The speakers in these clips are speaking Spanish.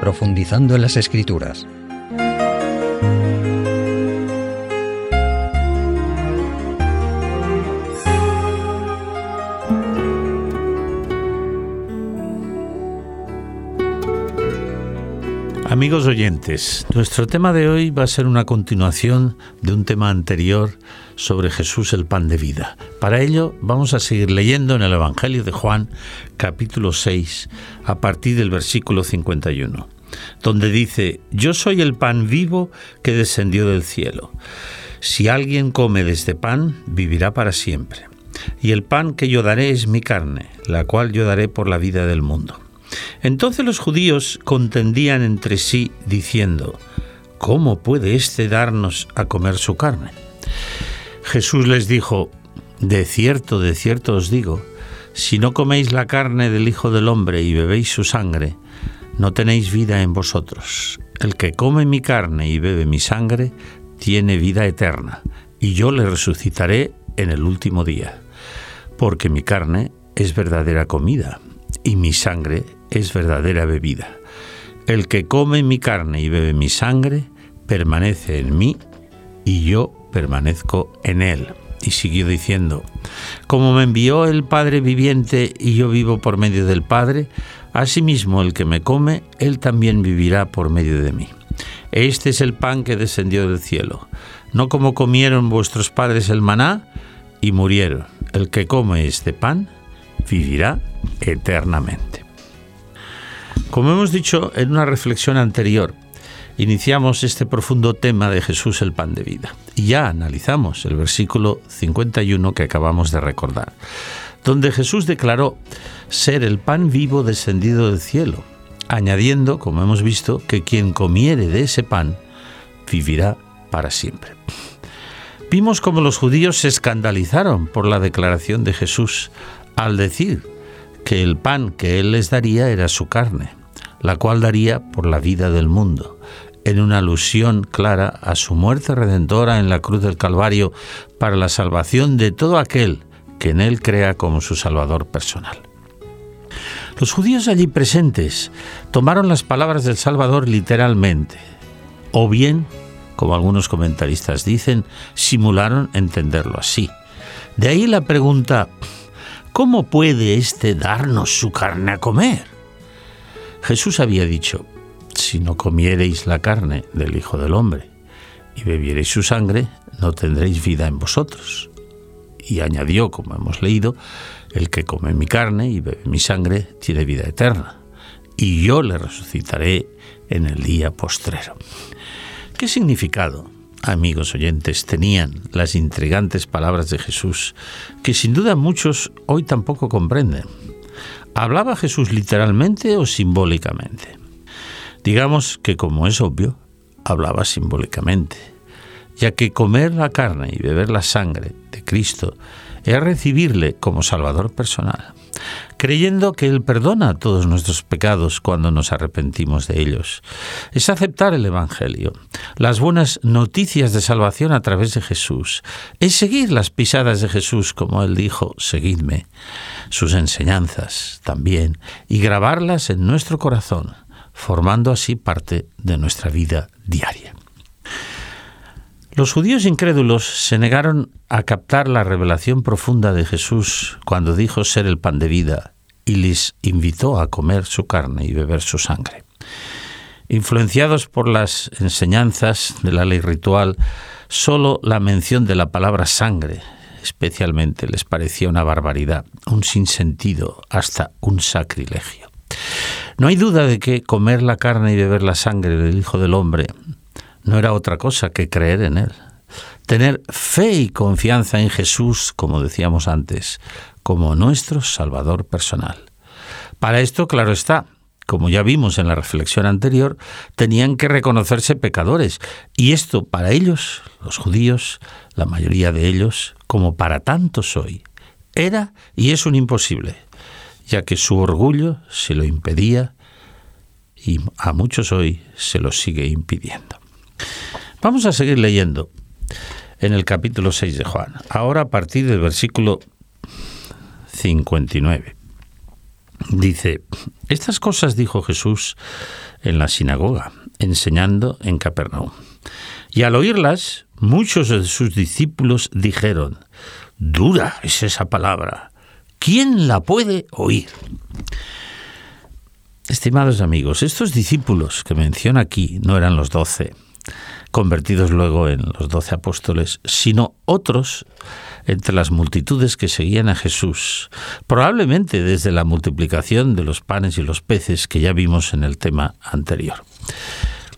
profundizando en las escrituras. Amigos oyentes, nuestro tema de hoy va a ser una continuación de un tema anterior sobre Jesús el pan de vida. Para ello vamos a seguir leyendo en el Evangelio de Juan capítulo 6 a partir del versículo 51, donde dice, Yo soy el pan vivo que descendió del cielo. Si alguien come de este pan, vivirá para siempre. Y el pan que yo daré es mi carne, la cual yo daré por la vida del mundo. Entonces los judíos contendían entre sí diciendo, ¿cómo puede éste darnos a comer su carne? Jesús les dijo, de cierto, de cierto os digo, si no coméis la carne del Hijo del Hombre y bebéis su sangre, no tenéis vida en vosotros. El que come mi carne y bebe mi sangre, tiene vida eterna, y yo le resucitaré en el último día, porque mi carne es verdadera comida, y mi sangre es verdadera bebida. El que come mi carne y bebe mi sangre, permanece en mí y yo permanezco en él. Y siguió diciendo, como me envió el Padre viviente y yo vivo por medio del Padre, asimismo el que me come, él también vivirá por medio de mí. Este es el pan que descendió del cielo, no como comieron vuestros padres el maná y murieron. El que come este pan vivirá eternamente. Como hemos dicho en una reflexión anterior, iniciamos este profundo tema de Jesús el pan de vida y ya analizamos el versículo 51 que acabamos de recordar, donde Jesús declaró ser el pan vivo descendido del cielo, añadiendo, como hemos visto, que quien comiere de ese pan vivirá para siempre. Vimos cómo los judíos se escandalizaron por la declaración de Jesús al decir que el pan que Él les daría era su carne la cual daría por la vida del mundo, en una alusión clara a su muerte redentora en la cruz del Calvario para la salvación de todo aquel que en él crea como su Salvador personal. Los judíos allí presentes tomaron las palabras del Salvador literalmente, o bien, como algunos comentaristas dicen, simularon entenderlo así. De ahí la pregunta, ¿cómo puede éste darnos su carne a comer? Jesús había dicho, si no comiereis la carne del Hijo del Hombre y bebiereis su sangre, no tendréis vida en vosotros. Y añadió, como hemos leído, el que come mi carne y bebe mi sangre tiene vida eterna, y yo le resucitaré en el día postrero. ¿Qué significado, amigos oyentes, tenían las intrigantes palabras de Jesús, que sin duda muchos hoy tampoco comprenden? ¿Hablaba Jesús literalmente o simbólicamente? Digamos que, como es obvio, hablaba simbólicamente, ya que comer la carne y beber la sangre de Cristo es recibirle como Salvador personal, creyendo que Él perdona todos nuestros pecados cuando nos arrepentimos de ellos. Es aceptar el Evangelio, las buenas noticias de salvación a través de Jesús. Es seguir las pisadas de Jesús, como Él dijo, seguidme, sus enseñanzas también, y grabarlas en nuestro corazón, formando así parte de nuestra vida diaria. Los judíos incrédulos se negaron a captar la revelación profunda de Jesús cuando dijo ser el pan de vida y les invitó a comer su carne y beber su sangre. Influenciados por las enseñanzas de la ley ritual, solo la mención de la palabra sangre especialmente les parecía una barbaridad, un sinsentido, hasta un sacrilegio. No hay duda de que comer la carne y beber la sangre del Hijo del Hombre no era otra cosa que creer en Él. Tener fe y confianza en Jesús, como decíamos antes, como nuestro Salvador personal. Para esto, claro está, como ya vimos en la reflexión anterior, tenían que reconocerse pecadores. Y esto para ellos, los judíos, la mayoría de ellos, como para tantos hoy, era y es un imposible, ya que su orgullo se lo impedía y a muchos hoy se lo sigue impidiendo. Vamos a seguir leyendo en el capítulo 6 de Juan, ahora a partir del versículo 59. Dice, estas cosas dijo Jesús en la sinagoga, enseñando en Capernaum. Y al oírlas, muchos de sus discípulos dijeron, dura es esa palabra, ¿quién la puede oír? Estimados amigos, estos discípulos que menciona aquí no eran los doce, convertidos luego en los doce apóstoles, sino otros entre las multitudes que seguían a Jesús, probablemente desde la multiplicación de los panes y los peces que ya vimos en el tema anterior.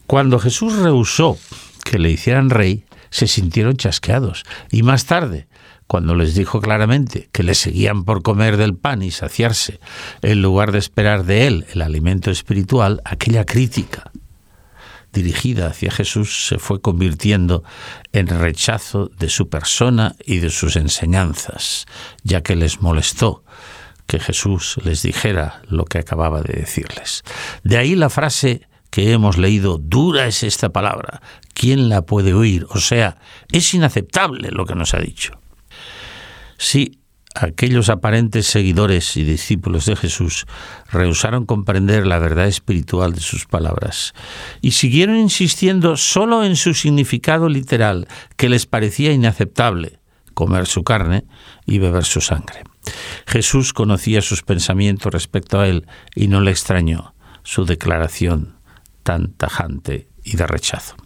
Cuando Jesús rehusó que le hicieran rey, se sintieron chasqueados y más tarde, cuando les dijo claramente que le seguían por comer del pan y saciarse, en lugar de esperar de él el alimento espiritual, aquella crítica dirigida hacia Jesús se fue convirtiendo en rechazo de su persona y de sus enseñanzas, ya que les molestó que Jesús les dijera lo que acababa de decirles. De ahí la frase que hemos leído, dura es esta palabra, ¿quién la puede oír? O sea, es inaceptable lo que nos ha dicho. Sí, aquellos aparentes seguidores y discípulos de Jesús rehusaron comprender la verdad espiritual de sus palabras y siguieron insistiendo solo en su significado literal, que les parecía inaceptable, comer su carne y beber su sangre. Jesús conocía sus pensamientos respecto a él y no le extrañó su declaración tan tajante y de rechazo.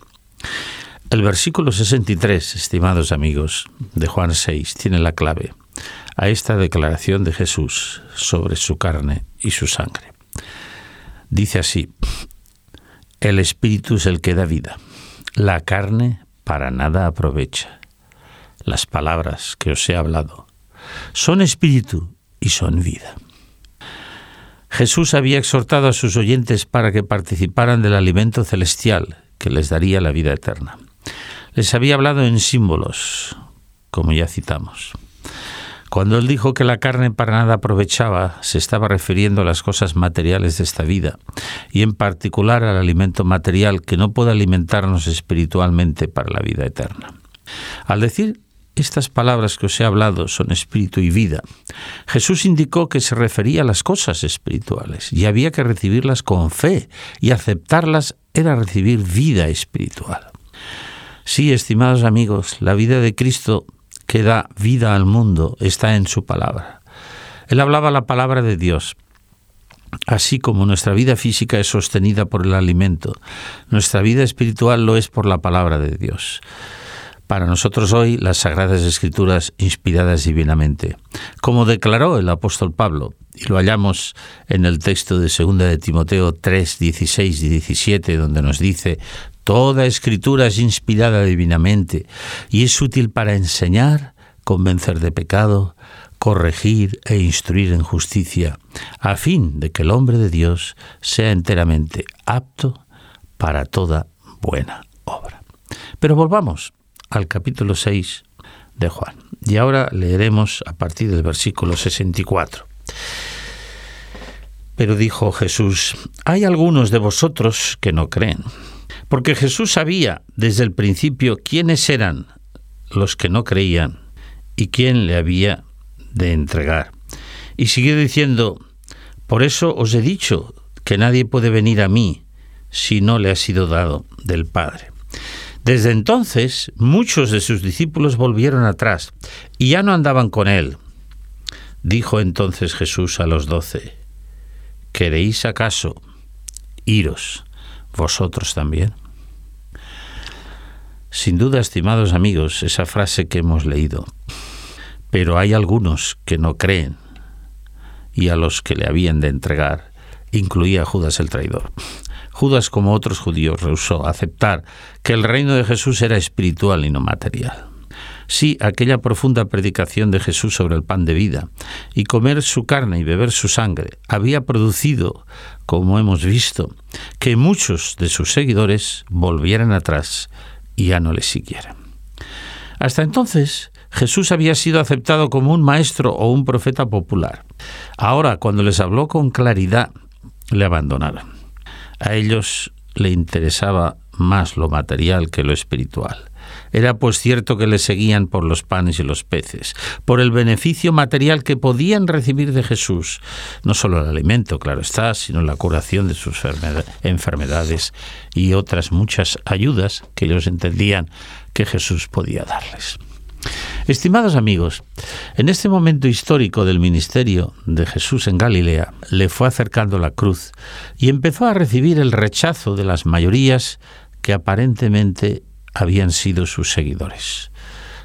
El versículo 63, estimados amigos, de Juan 6, tiene la clave a esta declaración de Jesús sobre su carne y su sangre. Dice así, el Espíritu es el que da vida, la carne para nada aprovecha. Las palabras que os he hablado son espíritu y son vida. Jesús había exhortado a sus oyentes para que participaran del alimento celestial que les daría la vida eterna. Les había hablado en símbolos, como ya citamos. Cuando él dijo que la carne para nada aprovechaba, se estaba refiriendo a las cosas materiales de esta vida, y en particular al alimento material que no puede alimentarnos espiritualmente para la vida eterna. Al decir estas palabras que os he hablado son espíritu y vida. Jesús indicó que se refería a las cosas espirituales y había que recibirlas con fe y aceptarlas era recibir vida espiritual. Sí, estimados amigos, la vida de Cristo que da vida al mundo está en su palabra. Él hablaba la palabra de Dios. Así como nuestra vida física es sostenida por el alimento, nuestra vida espiritual lo es por la palabra de Dios. Para nosotros hoy las Sagradas Escrituras inspiradas divinamente, como declaró el apóstol Pablo, y lo hallamos en el texto de 2 de Timoteo 3, 16 y 17, donde nos dice, Toda escritura es inspirada divinamente y es útil para enseñar, convencer de pecado, corregir e instruir en justicia, a fin de que el hombre de Dios sea enteramente apto para toda buena obra. Pero volvamos al capítulo 6 de Juan. Y ahora leeremos a partir del versículo 64. Pero dijo Jesús, hay algunos de vosotros que no creen. Porque Jesús sabía desde el principio quiénes eran los que no creían y quién le había de entregar. Y siguió diciendo, por eso os he dicho que nadie puede venir a mí si no le ha sido dado del Padre. Desde entonces muchos de sus discípulos volvieron atrás y ya no andaban con él. Dijo entonces Jesús a los doce, ¿queréis acaso iros vosotros también. Sin duda, estimados amigos, esa frase que hemos leído. Pero hay algunos que no creen y a los que le habían de entregar incluía a Judas el traidor. Judas, como otros judíos, rehusó aceptar que el reino de Jesús era espiritual y no material. Sí, aquella profunda predicación de Jesús sobre el pan de vida y comer su carne y beber su sangre había producido, como hemos visto, que muchos de sus seguidores volvieran atrás y ya no le siguieran. Hasta entonces, Jesús había sido aceptado como un maestro o un profeta popular. Ahora, cuando les habló con claridad, le abandonaron. A ellos le interesaba más lo material que lo espiritual Era pues cierto que le seguían por los panes y los peces, por el beneficio material que podían recibir de Jesús, no solo el alimento, claro está, sino la curación de sus enfermedades y otras muchas ayudas que ellos entendían que Jesús podía darles. Estimados amigos, en este momento histórico del ministerio de Jesús en Galilea, le fue acercando la cruz y empezó a recibir el rechazo de las mayorías que aparentemente habían sido sus seguidores.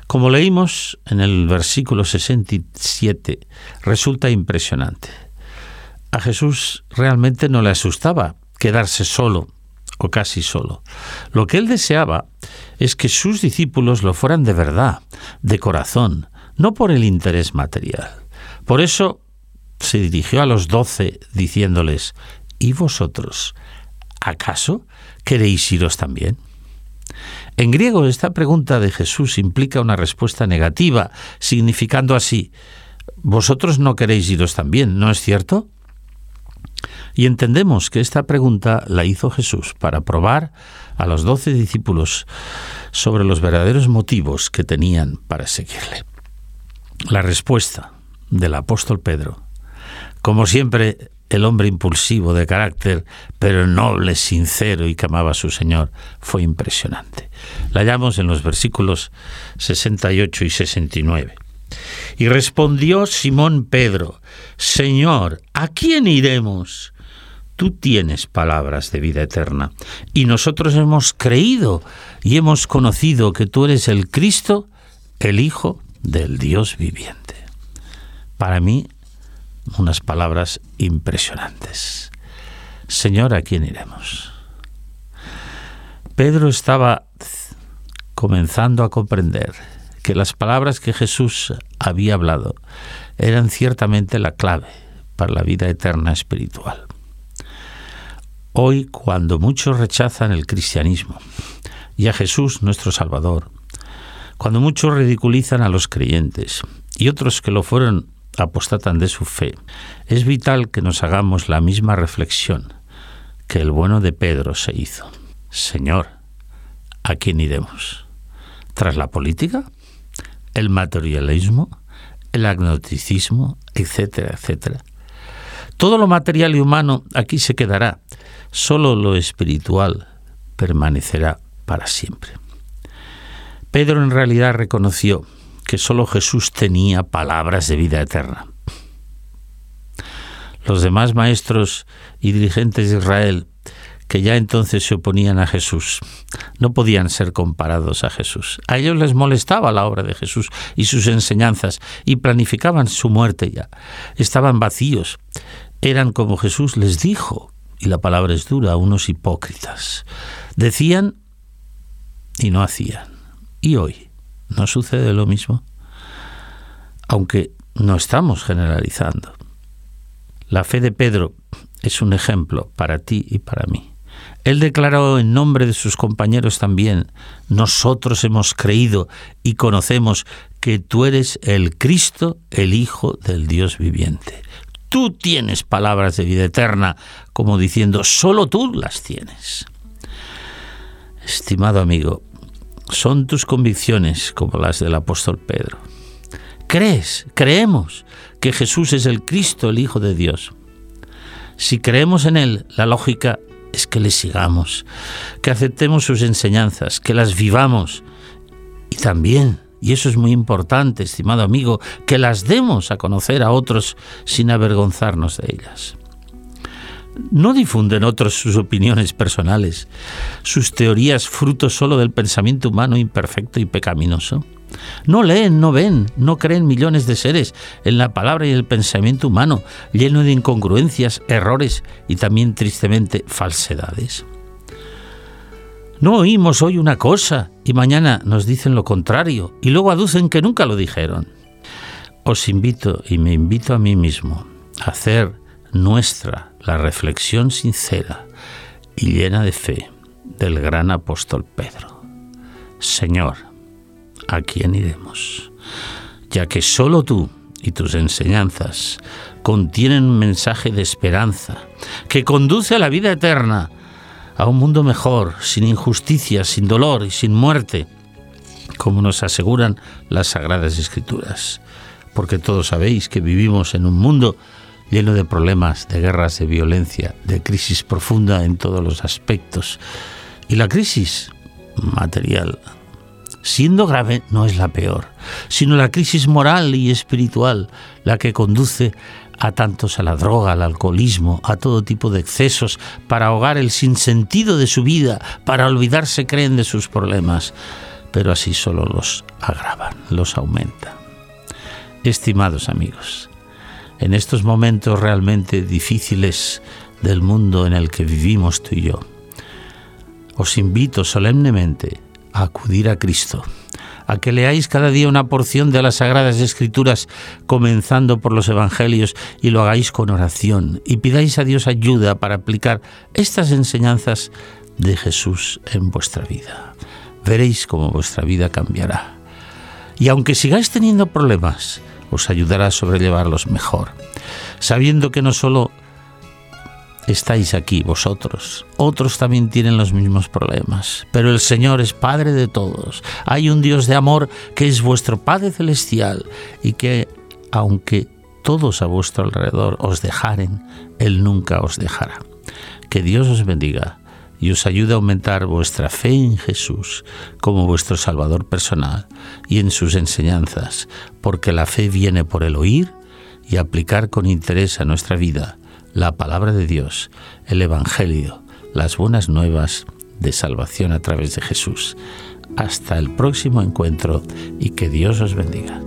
Como leímos en el versículo 67, resulta impresionante. A Jesús realmente no le asustaba quedarse solo o casi solo. Lo que él deseaba es que sus discípulos lo fueran de verdad, de corazón, no por el interés material. Por eso se dirigió a los doce diciéndoles, ¿y vosotros? ¿Acaso queréis iros también? En griego esta pregunta de Jesús implica una respuesta negativa, significando así, vosotros no queréis iros también, ¿no es cierto? Y entendemos que esta pregunta la hizo Jesús para probar a los doce discípulos sobre los verdaderos motivos que tenían para seguirle. La respuesta del apóstol Pedro, como siempre el hombre impulsivo de carácter, pero noble, sincero y que amaba a su Señor, fue impresionante. La hallamos en los versículos 68 y 69. Y respondió Simón Pedro, Señor, ¿a quién iremos? tú tienes palabras de vida eterna. Y nosotros hemos creído y hemos conocido que tú eres el Cristo, el Hijo del Dios viviente. Para mí, unas palabras impresionantes. Señor, ¿a quién iremos? Pedro estaba comenzando a comprender que las palabras que Jesús había hablado eran ciertamente la clave para la vida eterna espiritual. Hoy, cuando muchos rechazan el cristianismo y a Jesús nuestro Salvador, cuando muchos ridiculizan a los creyentes y otros que lo fueron apostatan de su fe, es vital que nos hagamos la misma reflexión que el bueno de Pedro se hizo. Señor, ¿a quién iremos? ¿Tras la política? ¿El materialismo? ¿El agnosticismo? Etcétera, etcétera. Todo lo material y humano aquí se quedará Solo lo espiritual permanecerá para siempre. Pedro en realidad reconoció que solo Jesús tenía palabras de vida eterna. Los demás maestros y dirigentes de Israel, que ya entonces se oponían a Jesús, no podían ser comparados a Jesús. A ellos les molestaba la obra de Jesús y sus enseñanzas y planificaban su muerte ya. Estaban vacíos. Eran como Jesús les dijo, y la palabra es dura, unos hipócritas. Decían y no hacían. ¿Y hoy no sucede lo mismo? Aunque no estamos generalizando. La fe de Pedro es un ejemplo para ti y para mí. Él declaró en nombre de sus compañeros también, nosotros hemos creído y conocemos que tú eres el Cristo, el Hijo del Dios viviente tú tienes palabras de vida eterna, como diciendo, solo tú las tienes. Estimado amigo, son tus convicciones como las del apóstol Pedro. ¿Crees, creemos que Jesús es el Cristo, el Hijo de Dios? Si creemos en Él, la lógica es que le sigamos, que aceptemos sus enseñanzas, que las vivamos y también y eso es muy importante, estimado amigo, que las demos a conocer a otros sin avergonzarnos de ellas. No difunden otros sus opiniones personales, sus teorías fruto solo del pensamiento humano imperfecto y pecaminoso. No leen, no ven, no creen millones de seres en la palabra y el pensamiento humano, lleno de incongruencias, errores y también tristemente falsedades. No oímos hoy una cosa y mañana nos dicen lo contrario y luego aducen que nunca lo dijeron. Os invito y me invito a mí mismo a hacer nuestra la reflexión sincera y llena de fe del gran apóstol Pedro. Señor, ¿a quién iremos? Ya que solo tú y tus enseñanzas contienen un mensaje de esperanza que conduce a la vida eterna a un mundo mejor, sin injusticias, sin dolor y sin muerte. como nos aseguran las Sagradas Escrituras, porque todos sabéis que vivimos en un mundo lleno de problemas, de guerras, de violencia, de crisis profunda en todos los aspectos. Y la crisis material, siendo grave, no es la peor, sino la crisis moral y espiritual, la que conduce a tantos a la droga, al alcoholismo, a todo tipo de excesos, para ahogar el sinsentido de su vida, para olvidarse creen de sus problemas, pero así solo los agravan, los aumentan. Estimados amigos, en estos momentos realmente difíciles del mundo en el que vivimos tú y yo. Os invito solemnemente a acudir a Cristo, a que leáis cada día una porción de las Sagradas Escrituras, comenzando por los Evangelios, y lo hagáis con oración, y pidáis a Dios ayuda para aplicar estas enseñanzas de Jesús en vuestra vida. Veréis cómo vuestra vida cambiará. Y aunque sigáis teniendo problemas, os ayudará a sobrellevarlos mejor, sabiendo que no solo estáis aquí vosotros, otros también tienen los mismos problemas, pero el Señor es Padre de todos. Hay un Dios de amor que es vuestro Padre celestial y que, aunque todos a vuestro alrededor os dejaren, Él nunca os dejará. Que Dios os bendiga y os ayude a aumentar vuestra fe en Jesús como vuestro Salvador personal y en sus enseñanzas, porque la fe viene por el oír y aplicar con interés a nuestra vida la palabra de Dios, el Evangelio, las buenas nuevas de salvación a través de Jesús. Hasta el próximo encuentro y que Dios os bendiga.